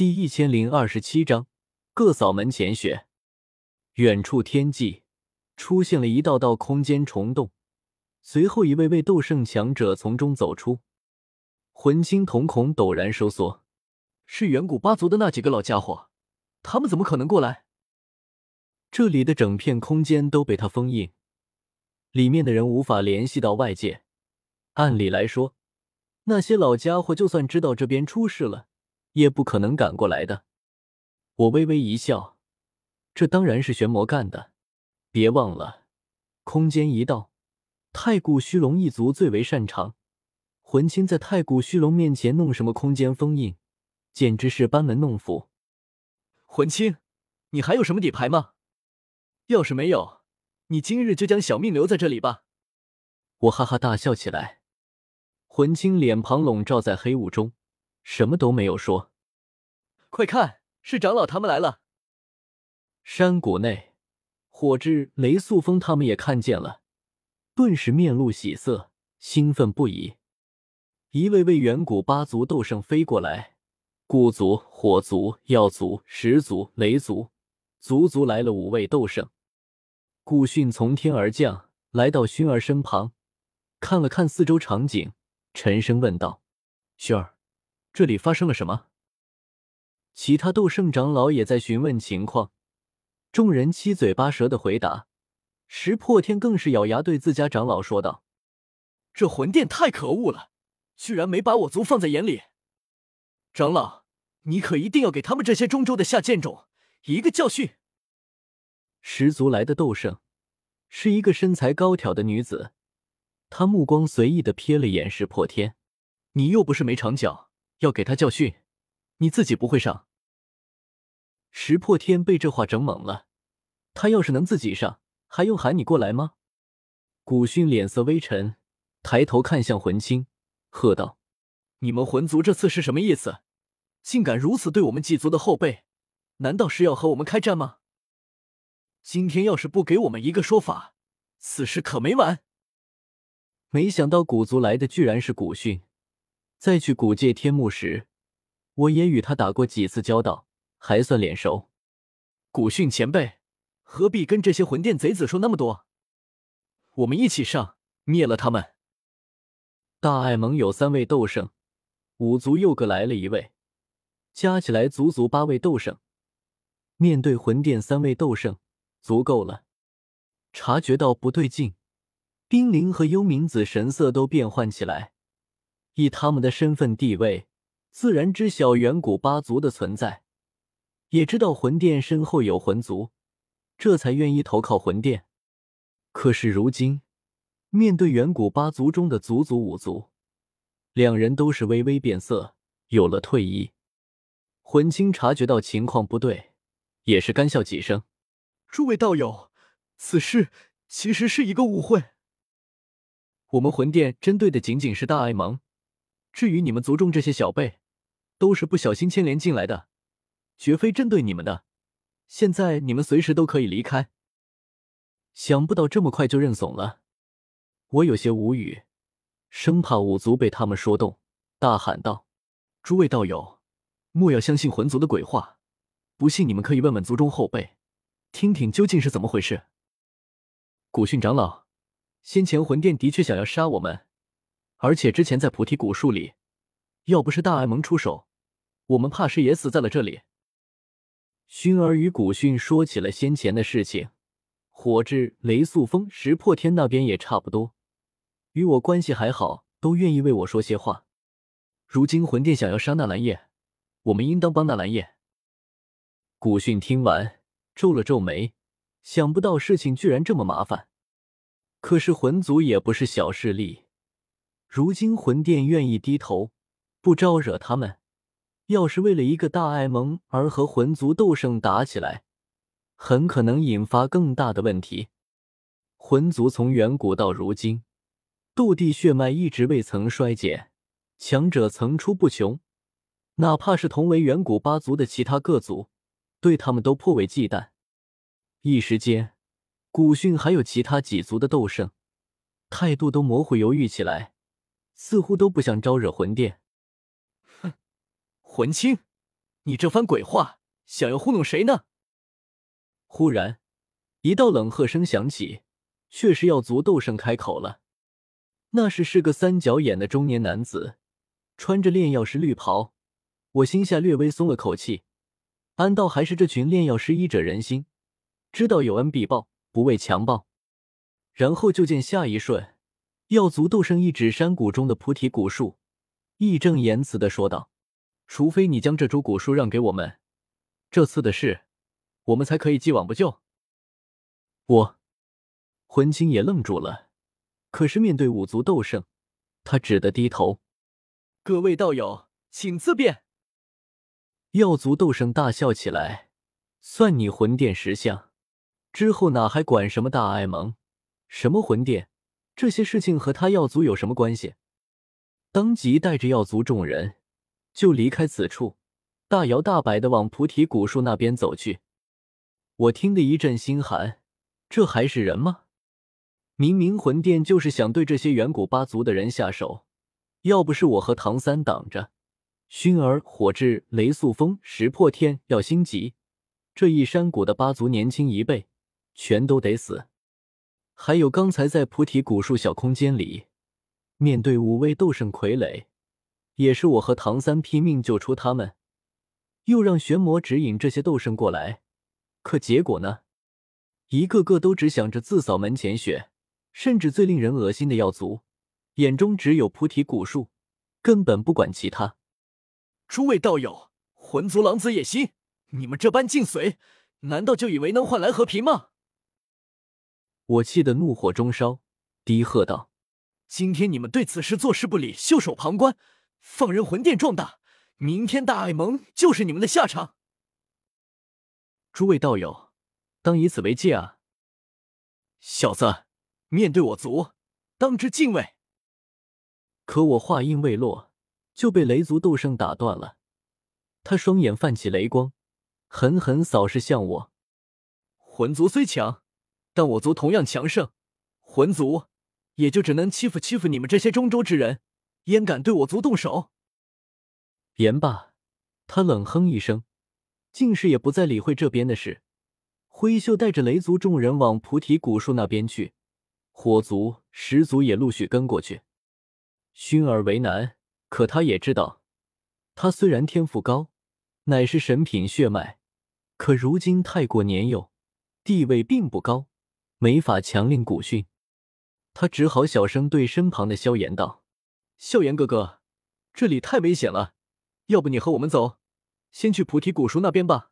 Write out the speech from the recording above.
第一千零二十七章，各扫门前雪。远处天际出现了一道道空间虫洞，随后一位位斗圣强者从中走出。魂青瞳孔陡然收缩，是远古八族的那几个老家伙，他们怎么可能过来？这里的整片空间都被他封印，里面的人无法联系到外界。按理来说，那些老家伙就算知道这边出事了。也不可能赶过来的。我微微一笑，这当然是玄魔干的。别忘了，空间一道，太古虚龙一族最为擅长。魂青在太古虚龙面前弄什么空间封印，简直是班门弄斧。魂青，你还有什么底牌吗？要是没有，你今日就将小命留在这里吧。我哈哈大笑起来。魂青脸庞笼罩在黑雾中。什么都没有说。快看，是长老他们来了。山谷内，火之、雷素风他们也看见了，顿时面露喜色，兴奋不已。一位位远古八族斗圣飞过来，古族、火族、药族、石族、雷族，足足来了五位斗圣。古训从天而降，来到薰儿身旁，看了看四周场景，沉声问道：“薰儿。”这里发生了什么？其他斗圣长老也在询问情况，众人七嘴八舌的回答。石破天更是咬牙对自家长老说道：“这魂殿太可恶了，居然没把我族放在眼里。长老，你可一定要给他们这些中州的下贱种一个教训。”十族来的斗圣是一个身材高挑的女子，她目光随意的瞥了眼石破天：“你又不是没长脚。”要给他教训，你自己不会上。石破天被这话整懵了，他要是能自己上，还用喊你过来吗？古训脸色微沉，抬头看向魂青，喝道：“你们魂族这次是什么意思？竟敢如此对我们祭族的后辈？难道是要和我们开战吗？今天要是不给我们一个说法，此事可没完！”没想到古族来的居然是古训。在去古界天幕时，我也与他打过几次交道，还算脸熟。古训前辈，何必跟这些魂殿贼子说那么多？我们一起上，灭了他们。大爱盟有三位斗圣，五族又各来了一位，加起来足足八位斗圣。面对魂殿三位斗圣，足够了。察觉到不对劲，冰灵和幽冥子神色都变换起来。以他们的身份地位，自然知晓远古八族的存在，也知道魂殿身后有魂族，这才愿意投靠魂殿。可是如今，面对远古八族中的族族五族，两人都是微微变色，有了退意。魂青察觉到情况不对，也是干笑几声：“诸位道友，此事其实是一个误会。我们魂殿针对的仅仅是大爱盟。”至于你们族中这些小辈，都是不小心牵连进来的，绝非针对你们的。现在你们随时都可以离开。想不到这么快就认怂了，我有些无语，生怕五族被他们说动，大喊道：“诸位道友，莫要相信魂族的鬼话，不信你们可以问问族中后辈，听听究竟是怎么回事。”古训长老，先前魂殿的确想要杀我们。而且之前在菩提古树里，要不是大爱盟出手，我们怕是也死在了这里。熏儿与古训说起了先前的事情，火之、雷素风、石破天那边也差不多，与我关系还好，都愿意为我说些话。如今魂殿想要杀纳兰叶，我们应当帮纳兰叶。古训听完，皱了皱眉，想不到事情居然这么麻烦。可是魂族也不是小势力。如今魂殿愿意低头，不招惹他们。要是为了一个大爱盟而和魂族斗圣打起来，很可能引发更大的问题。魂族从远古到如今，斗帝血脉一直未曾衰减，强者层出不穷。哪怕是同为远古八族的其他各族，对他们都颇为忌惮。一时间，古训还有其他几族的斗圣，态度都模糊犹豫起来。似乎都不想招惹魂殿。哼，魂青，你这番鬼话，想要糊弄谁呢？忽然，一道冷喝声响起，却是药族斗圣开口了。那是是个三角眼的中年男子，穿着炼药师绿袍。我心下略微松了口气，暗道还是这群炼药师医者仁心，知道有恩必报，不畏强暴。然后就见下一瞬，药族斗圣一指山谷中的菩提古树，义正言辞的说道：“除非你将这株古树让给我们，这次的事，我们才可以既往不咎。”我，魂青也愣住了。可是面对五族斗圣，他只得低头。各位道友，请自便。药族斗圣大笑起来，算你魂殿识相。之后哪还管什么大爱盟，什么魂殿，这些事情和他药族有什么关系？当即带着药族众人就离开此处，大摇大摆的往菩提古树那边走去。我听得一阵心寒，这还是人吗？明明魂殿就是想对这些远古八族的人下手，要不是我和唐三挡着，熏儿、火炙、雷速风、石破天、耀星极这一山谷的八族年轻一辈，全都得死。还有刚才在菩提古树小空间里，面对五位斗圣傀儡，也是我和唐三拼命救出他们，又让玄魔指引这些斗圣过来，可结果呢？一个个都只想着自扫门前雪。甚至最令人恶心的药族，眼中只有菩提古树，根本不管其他。诸位道友，魂族狼子野心，你们这般尽随，难道就以为能换来和平吗？我气得怒火中烧，低喝道：“今天你们对此事坐视不理，袖手旁观，放任魂殿壮大，明天大爱盟就是你们的下场。”诸位道友，当以此为戒啊！小子。面对我族，当之敬畏。可我话音未落，就被雷族斗圣打断了。他双眼泛起雷光，狠狠扫视向我。魂族虽强，但我族同样强盛。魂族也就只能欺负欺负你们这些中州之人，焉敢对我族动手？言罢，他冷哼一声，竟是也不再理会这边的事，挥袖带着雷族众人往菩提古树那边去。火族、石族也陆续跟过去。熏儿为难，可他也知道，他虽然天赋高，乃是神品血脉，可如今太过年幼，地位并不高，没法强令古训。他只好小声对身旁的萧炎道：“萧炎哥哥，这里太危险了，要不你和我们走，先去菩提古树那边吧。”